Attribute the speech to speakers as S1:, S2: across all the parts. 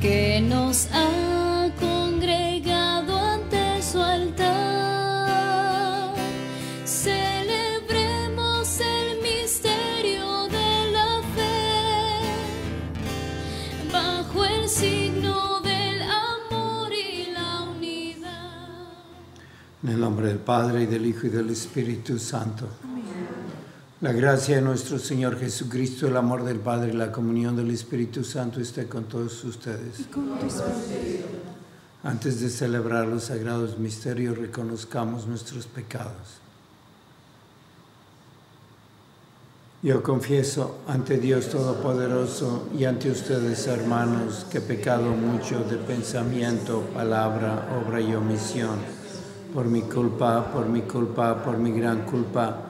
S1: que nos ha congregado ante su altar, celebremos el misterio de la fe bajo el signo del amor y la unidad.
S2: En el nombre del Padre, y del Hijo, y del Espíritu Santo. La gracia de nuestro Señor Jesucristo, el amor del Padre y la comunión del Espíritu Santo esté con todos ustedes. Antes de celebrar los sagrados misterios, reconozcamos nuestros pecados. Yo confieso ante Dios Todopoderoso y ante ustedes, hermanos, que he pecado mucho de pensamiento, palabra, obra y omisión. Por mi culpa, por mi culpa, por mi gran culpa.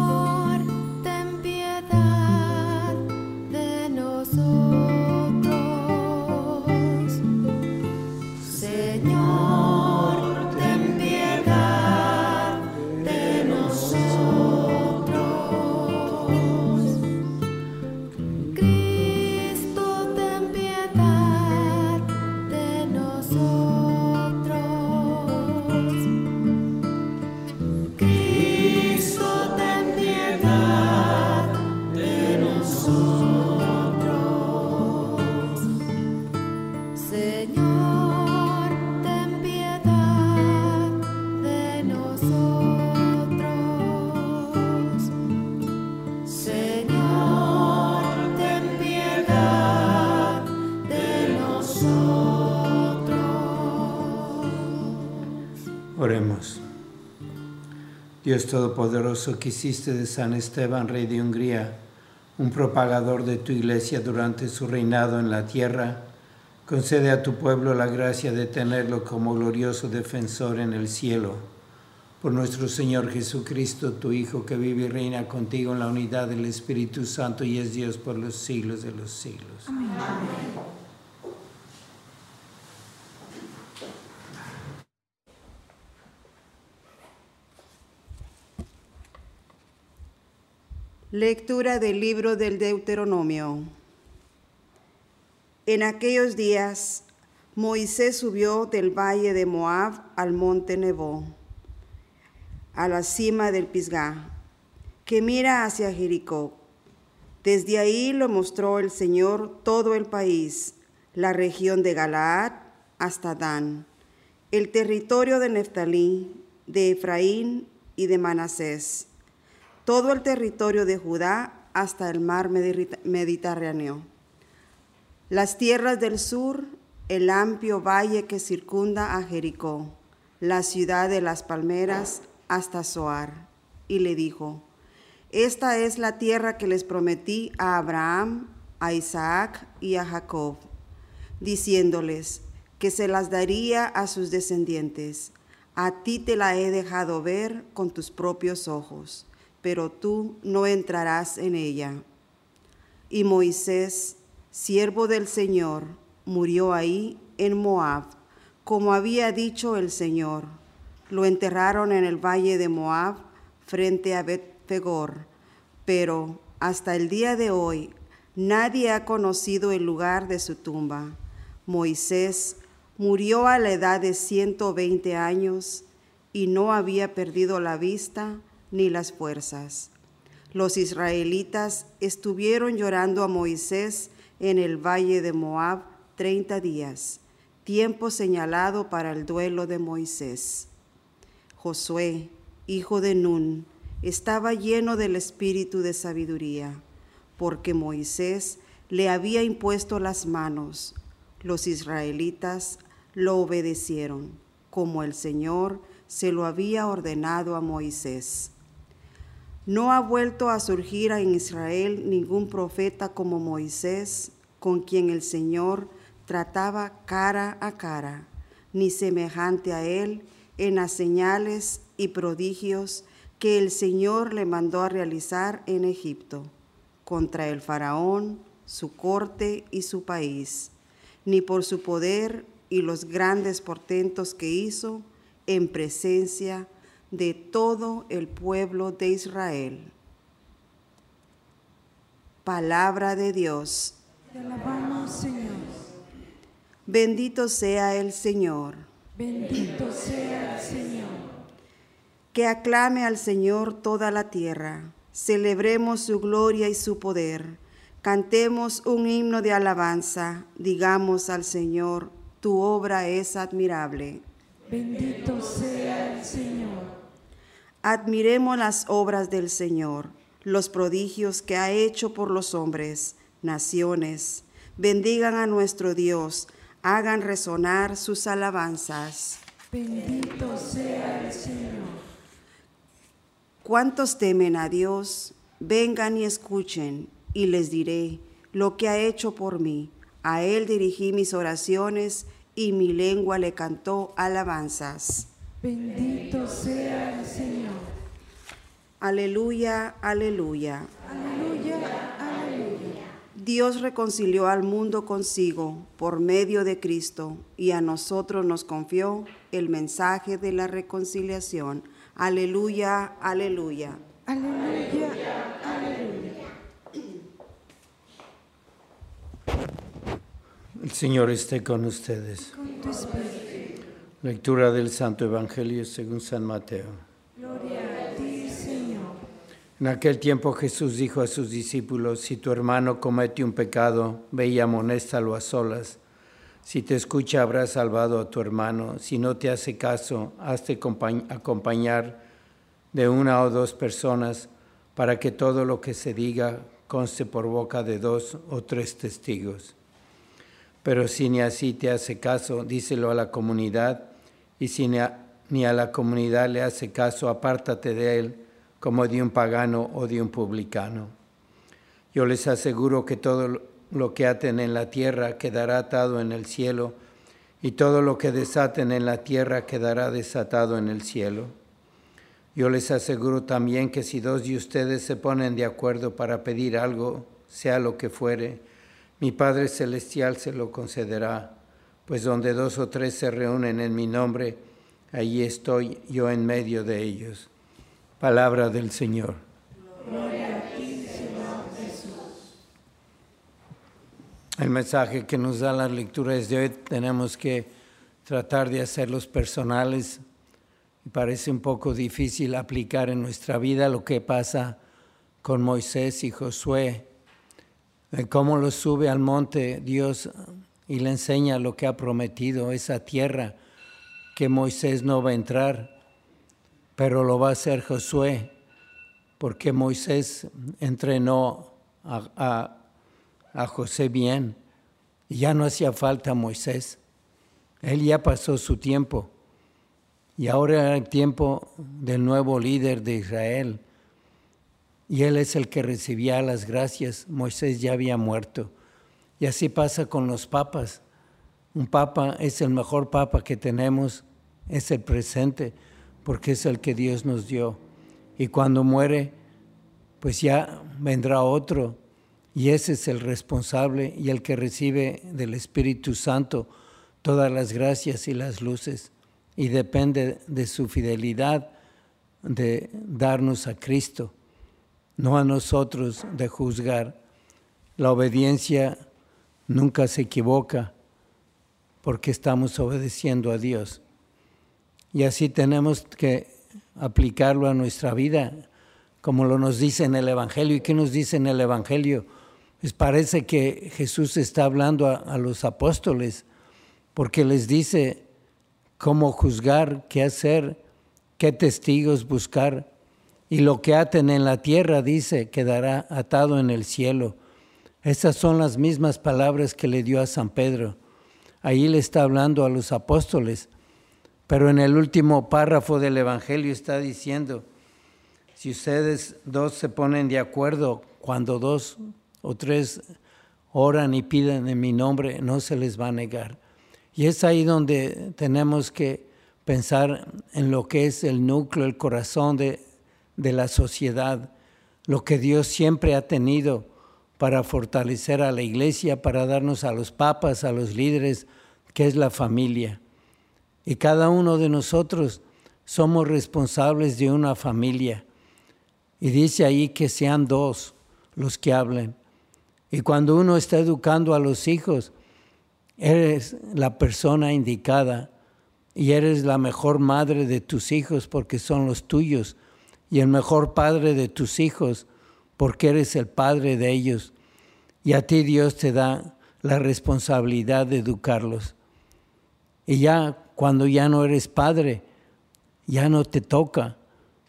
S2: Dios Todopoderoso, que hiciste de San Esteban, rey de Hungría, un propagador de tu iglesia durante su reinado en la tierra, concede a tu pueblo la gracia de tenerlo como glorioso defensor en el cielo. Por nuestro Señor Jesucristo, tu Hijo, que vive y reina contigo en la unidad del Espíritu Santo y es Dios por los siglos de los siglos.
S3: Lectura del libro del Deuteronomio. En aquellos días, Moisés subió del valle de Moab al monte Nebo, a la cima del Pisgah, que mira hacia Jericó. Desde ahí lo mostró el Señor todo el país, la región de Galaad hasta Dan, el territorio de Neftalí, de Efraín y de Manasés todo el territorio de Judá hasta el mar Mediterráneo, las tierras del sur, el amplio valle que circunda a Jericó, la ciudad de las palmeras hasta Zoar. Y le dijo, esta es la tierra que les prometí a Abraham, a Isaac y a Jacob, diciéndoles que se las daría a sus descendientes. A ti te la he dejado ver con tus propios ojos pero tú no entrarás en ella. Y Moisés, siervo del Señor, murió ahí en Moab, como había dicho el Señor. Lo enterraron en el valle de Moab, frente a Bet-Pegor, pero hasta el día de hoy Nadie ha conocido el lugar de su tumba. Moisés murió a la edad de 120 años y no había perdido la vista ni las fuerzas. Los israelitas estuvieron llorando a Moisés en el valle de Moab 30 días, tiempo señalado para el duelo de Moisés. Josué, hijo de Nun, estaba lleno del espíritu de sabiduría, porque Moisés le había impuesto las manos. Los israelitas lo obedecieron, como el Señor se lo había ordenado a Moisés. No ha vuelto a surgir en Israel ningún profeta como Moisés, con quien el Señor trataba cara a cara, ni semejante a él en las señales y prodigios que el Señor le mandó a realizar en Egipto, contra el faraón, su corte y su país, ni por su poder y los grandes portentos que hizo en presencia de todo el pueblo de Israel. Palabra de Dios.
S4: Te alabamos, Señor.
S3: Bendito sea el Señor.
S4: Bendito sea el Señor.
S3: Que aclame al Señor toda la tierra. Celebremos su gloria y su poder. Cantemos un himno de alabanza. Digamos al Señor, tu obra es admirable.
S4: Bendito sea el Señor.
S3: Admiremos las obras del Señor, los prodigios que ha hecho por los hombres, naciones. Bendigan a nuestro Dios, hagan resonar sus alabanzas.
S4: Bendito sea el Señor.
S3: ¿Cuántos temen a Dios? Vengan y escuchen, y les diré lo que ha hecho por mí. A Él dirigí mis oraciones y mi lengua le cantó alabanzas.
S4: Bendito sea el Señor.
S3: Aleluya, aleluya.
S4: Aleluya, aleluya.
S3: Dios reconcilió al mundo consigo por medio de Cristo y a nosotros nos confió el mensaje de la reconciliación. Aleluya, aleluya.
S4: Aleluya, aleluya.
S2: El Señor esté con ustedes.
S4: Con tu espíritu.
S2: Lectura del Santo Evangelio según San Mateo. En aquel tiempo Jesús dijo a sus discípulos, si tu hermano comete un pecado, ve y amonéstalo a solas. Si te escucha, habrás salvado a tu hermano. Si no te hace caso, hazte compañ- acompañar de una o dos personas para que todo lo que se diga conste por boca de dos o tres testigos. Pero si ni así te hace caso, díselo a la comunidad, y si ni a, ni a la comunidad le hace caso, apártate de él como de un pagano o de un publicano. Yo les aseguro que todo lo- que aten en la tierra quedará atado en el cielo, y todo lo que desaten en la tierra quedará desatado en el cielo. Yo les aseguro también que si dos de ustedes se ponen de acuerdo para pedir algo, sea lo que fuere, mi Padre Celestial se lo concederá, pues donde dos o tres se reúnen en mi nombre, allí estoy yo en medio de ellos. Palabra del Señor. El mensaje que nos da las lecturas de hoy tenemos que tratar de hacerlos personales. Parece un poco difícil aplicar en nuestra vida lo que pasa con Moisés y Josué, de cómo los sube al monte Dios y le enseña lo que ha prometido, esa tierra que Moisés no va a entrar, pero lo va a hacer Josué, porque Moisés entrenó a, a- José bien, y ya no hacía falta Moisés, él ya pasó su tiempo, y ahora era el tiempo del nuevo líder de Israel, y él es el que recibía las gracias, Moisés ya había muerto, y así pasa con los papas, un papa es el mejor papa que tenemos, es el presente, porque es el que Dios nos dio. Y cuando muere, pues ya vendrá otro, y ese es el responsable y el que recibe del Espíritu Santo todas las gracias y las luces, y depende de su fidelidad de darnos a Cristo, no a nosotros de juzgar. La obediencia nunca se equivoca porque estamos obedeciendo a Dios. Y así tenemos que aplicarlo a nuestra vida, como lo nos dice en el Evangelio. ¿Y qué nos dice en el Evangelio? Pues parece que Jesús está hablando a, los apóstoles, porque les dice cómo juzgar, qué hacer, qué testigos buscar. Y lo que aten en la tierra, dice, quedará atado en el cielo. Estas son las mismas palabras que le dio a San Pedro. Ahí le está hablando a los apóstoles. Pero en el último párrafo del Evangelio está diciendo, si ustedes dos se ponen de acuerdo, cuando dos o tres oran y piden en mi nombre, no se les va a negar. Y es ahí donde tenemos que pensar en lo que es el núcleo, el corazón de, de la sociedad, lo que Dios siempre ha tenido para fortalecer a la iglesia, para darnos a los papas, a los líderes, que es la familia. Y cada uno de nosotros somos responsables de una familia. Y dice ahí que sean dos los que hablen. Y cuando uno está educando a los hijos, eres la persona indicada y eres la mejor madre de tus hijos porque son los tuyos y el mejor padre de tus hijos porque eres el padre de ellos. Y a ti Dios te da la responsabilidad de educarlos. Y ya cuando ya no eres padre, ya no te toca,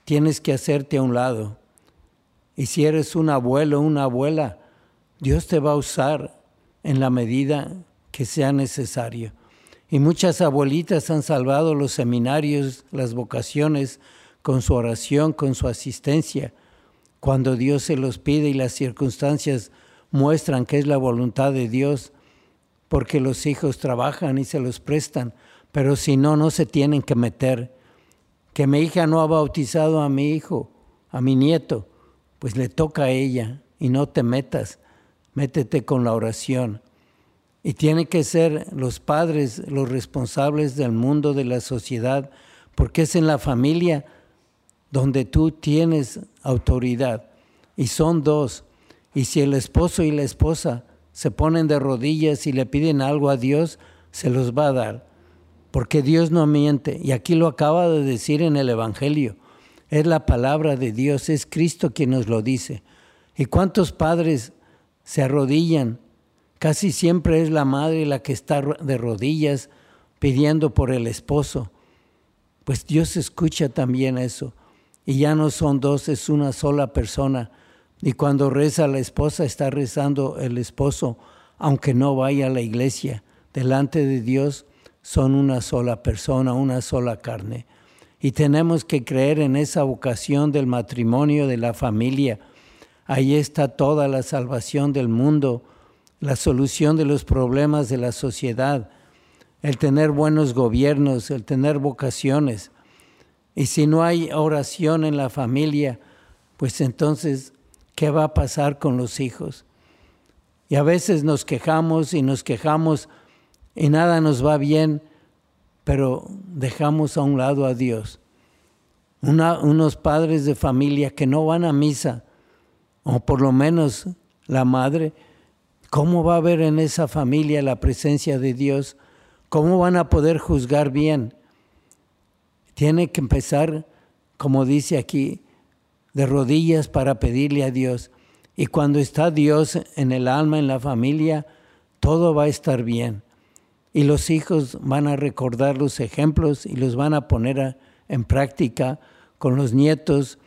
S2: tienes que hacerte a un lado. Y si eres un abuelo una abuela, Dios te va a usar en la medida que sea necesario. Y muchas abuelitas han salvado los seminarios, las vocaciones, con su oración, con su asistencia, cuando Dios se los pide y las circunstancias muestran que es la voluntad de Dios, porque los hijos trabajan y se los prestan, pero si no, no se tienen que meter. Que mi hija no ha bautizado a mi hijo, a mi nieto, pues le toca a ella y no te metas, métete con la oración. Y tienen que ser los padres los responsables del mundo, de la sociedad, porque es en la familia donde tú tienes autoridad. Y son dos. Y si el esposo y la esposa se ponen de rodillas y le piden algo a Dios, se los va a dar. Porque Dios no miente. Y aquí lo acaba de decir en el Evangelio. Es la palabra de Dios, es Cristo quien nos lo dice. ¿Y cuántos padres se arrodillan? Casi siempre es la madre la que está de rodillas pidiendo por el esposo. Pues Dios escucha también eso. Y ya no son dos, es una sola persona. Y cuando reza la esposa, está rezando el esposo, aunque no vaya a la iglesia. Delante de Dios son una sola persona, una sola carne. Y tenemos que creer en esa vocación del matrimonio, de la familia. Ahí está toda la salvación del mundo, la solución de los problemas de la sociedad, el tener buenos gobiernos, el tener vocaciones. Y si no hay oración en la familia, pues entonces, ¿qué va a pasar con los hijos? Y a veces nos quejamos y nos quejamos y nada nos va bien, pero dejamos a un lado a Dios. Unos padres de familia que no van a misa, o por lo menos la madre, ¿cómo va a haber en esa familia la presencia de Dios? ¿Cómo van a poder juzgar bien? Tiene que empezar, como dice aquí, de rodillas para pedirle a Dios. Y cuando está Dios en el alma, en la familia, todo va a estar bien. Y los hijos van a recordar los ejemplos y los van a poner en práctica con los nietos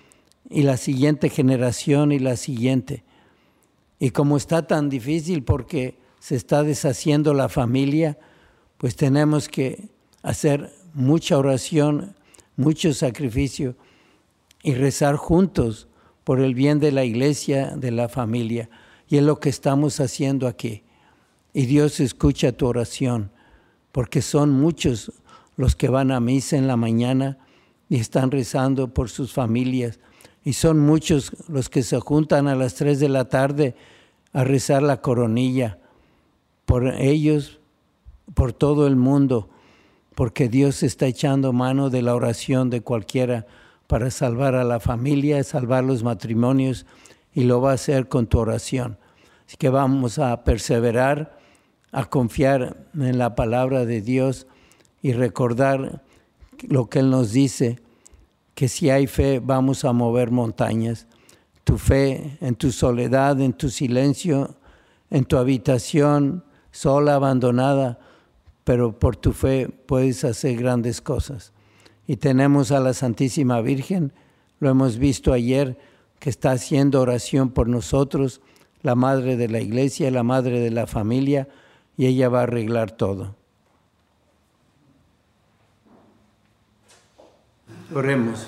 S2: y la siguiente generación y la siguiente. Y como está tan difícil porque se está deshaciendo la familia, pues tenemos que hacer mucha oración, mucho sacrificio y rezar juntos por el bien de la iglesia, de la familia. Y es lo que estamos haciendo aquí. Y Dios escucha tu oración, porque son muchos los que van a misa en la mañana y están rezando por sus familias. Y son muchos los que se juntan a las 3 de la tarde a rezar la coronilla por ellos, por todo el mundo, porque Dios está echando mano de la oración de cualquiera para salvar a la familia, salvar los matrimonios, y lo va a hacer con tu oración. Así que vamos a perseverar, a confiar en la palabra de Dios y recordar lo que Él nos dice, que si hay fe vamos a mover montañas. Tu fe en tu soledad, en tu silencio, en tu habitación sola, abandonada, pero por tu fe puedes hacer grandes cosas. Y tenemos a la Santísima Virgen, lo hemos visto ayer, que está haciendo oración por nosotros, la Madre de la Iglesia, la Madre de la familia, y ella va a arreglar todo. Oremos.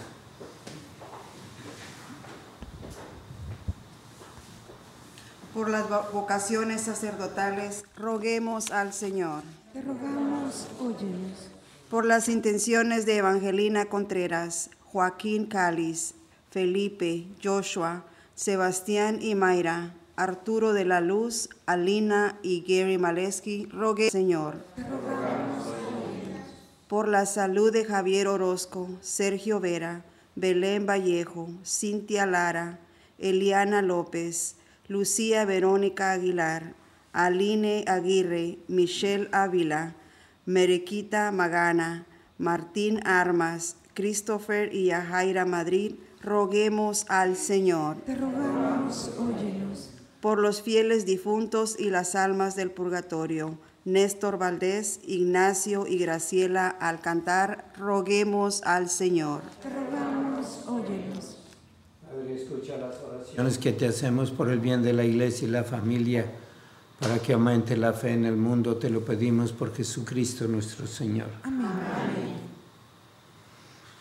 S3: Por las vo- vocaciones sacerdotales, roguemos al Señor.
S4: Te rogamos, óyenos.
S3: Por las intenciones de Evangelina Contreras, Joaquín Cáliz, Felipe, Joshua, Sebastián y Mayra, Arturo de la Luz, Alina y Gary Maleski, rogue Señor. Por la salud de Javier Orozco, Sergio Vera, Belén Vallejo, Cintia Lara, Eliana López, Lucía Verónica Aguilar, Aline Aguirre, Michelle Ávila, Merequita Magana, Martín Armas, Christopher y Yajaira Madrid, roguemos al Señor.
S4: Te rogamos, óyenos.
S3: Por los fieles difuntos y las almas del purgatorio, Néstor Valdés, Ignacio y Graciela Alcantar, roguemos al Señor.
S4: Te rogamos, óyenos.
S2: Padre, escucha las oraciones que te hacemos por el bien de la iglesia y la familia, para que aumente la fe en el mundo. Te lo pedimos por Jesucristo nuestro Señor.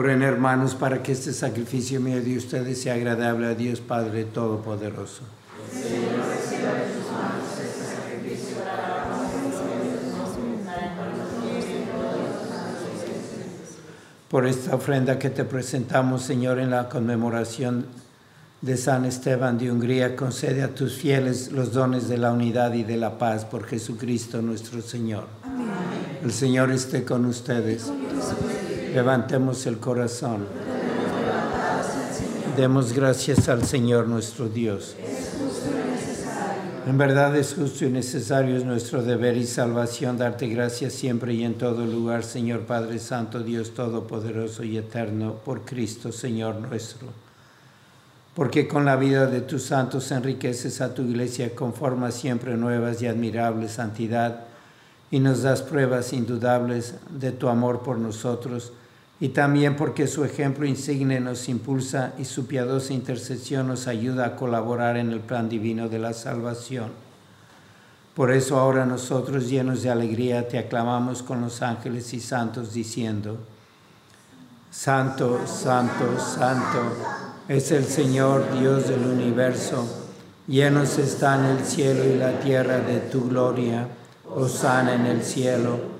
S2: Oren hermanos para que este sacrificio mío de ustedes sea agradable a Dios Padre Todopoderoso. Por esta ofrenda que te presentamos, Señor, en la conmemoración de San Esteban de Hungría, concede a tus fieles los dones de la unidad y de la paz por Jesucristo nuestro Señor. El Señor esté con ustedes. Levantemos el corazón. Demos gracias al Señor nuestro Dios. En verdad es justo y necesario, es nuestro deber y salvación darte gracias siempre y en todo lugar, Señor Padre Santo, Dios Todopoderoso y Eterno, por Cristo, Señor nuestro. Porque con la vida de tus santos enriqueces a tu iglesia con formas siempre nuevas y admirables santidad y nos das pruebas indudables de tu amor por nosotros y también porque su ejemplo insigne nos impulsa y su piadosa intercesión nos ayuda a colaborar en el plan divino de la salvación. Por eso ahora nosotros llenos de alegría te aclamamos con los ángeles y santos diciendo, Santo, Santo, Santo es el Señor Dios del universo, llenos están el cielo y la tierra de tu gloria, Osana en el cielo.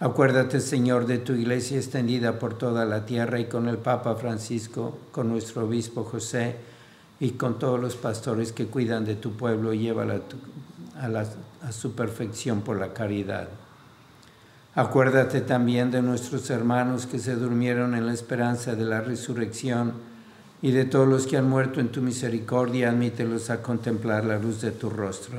S2: Acuérdate, Señor, de tu iglesia extendida por toda la tierra y con el Papa Francisco, con nuestro obispo José y con todos los pastores que cuidan de tu pueblo, llévala a, la- a su perfección por la caridad. Acuérdate también de nuestros hermanos que se durmieron en la esperanza de la resurrección y de todos los que han muerto en tu misericordia, admítelos a contemplar la luz de tu rostro.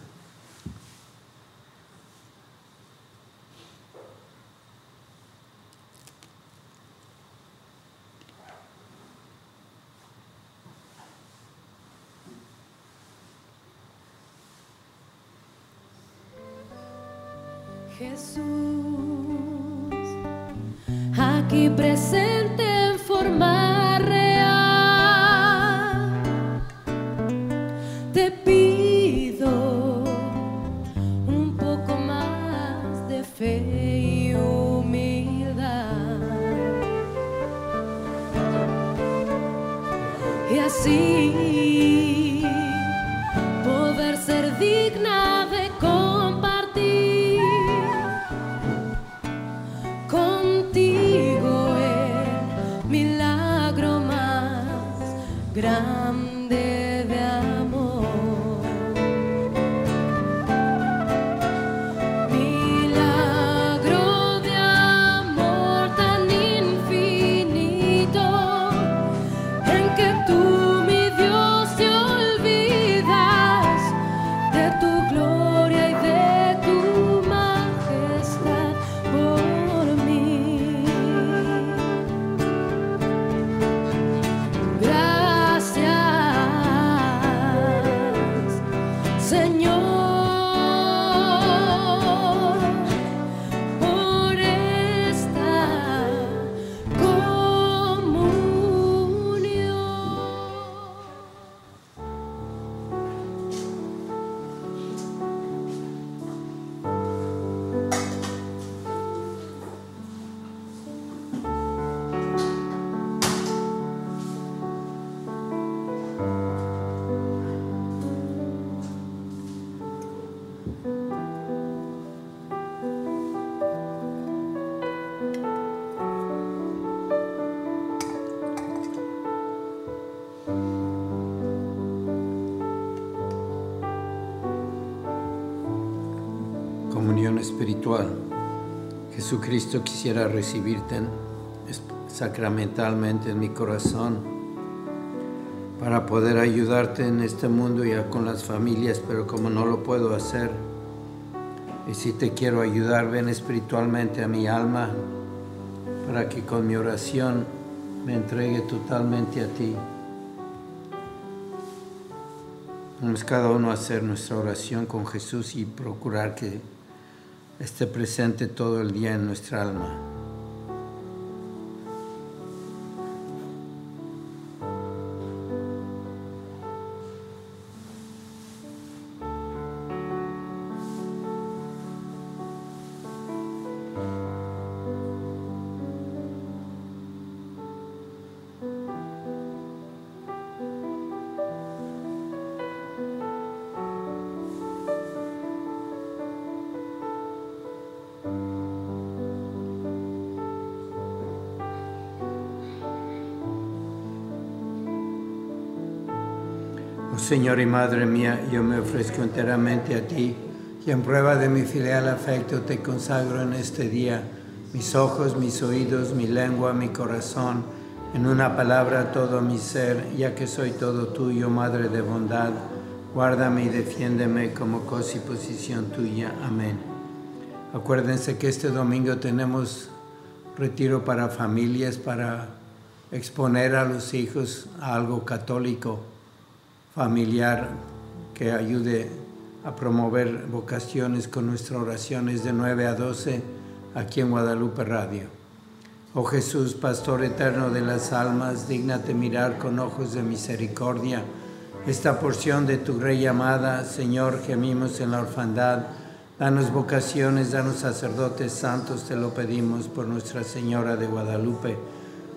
S1: Jesús, aquí presente en forma real, te pido un poco más de fe y humildad. Y así Comunión
S2: espiritual. Jesucristo quisiera recibirte sacramentalmente en mi corazón para poder ayudarte en este mundo y con las familias, pero como no lo puedo hacer, y si te quiero ayudar, ven espiritualmente a mi alma para que con mi oración me entregue totalmente a ti. Vamos cada uno a hacer nuestra oración con Jesús y procurar que esté presente todo el día en nuestra alma. Señor y Madre mía, yo me ofrezco enteramente a ti y en prueba de mi filial afecto te consagro en este día mis ojos, mis oídos, mi lengua, mi corazón, en una palabra todo mi ser, ya que soy todo tuyo, Madre de bondad, guárdame y defiéndeme como cosa y posición tuya. Amén. Acuérdense que este domingo tenemos retiro para familias, para exponer a los hijos a algo católico familiar que ayude a promover vocaciones con nuestras oraciones de 9 a 12 aquí en Guadalupe Radio. Oh Jesús, Pastor eterno de las almas, dígnate mirar con ojos de misericordia esta porción de tu Rey amada. Señor, gemimos en la orfandad. Danos vocaciones, danos sacerdotes santos, te lo pedimos por Nuestra Señora de Guadalupe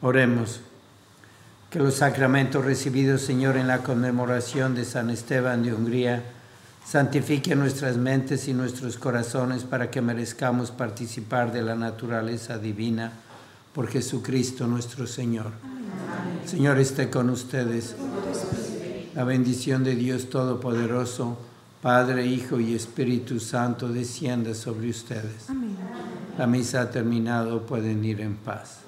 S2: Oremos. Que los sacramentos recibidos, Señor, en la conmemoración de San Esteban de Hungría, santifiquen nuestras mentes y nuestros corazones para que merezcamos participar de la naturaleza divina por Jesucristo nuestro Señor. Señor esté con ustedes. La bendición de Dios Todopoderoso, Padre, Hijo y Espíritu Santo, descienda sobre ustedes. La misa ha terminado, pueden ir en paz.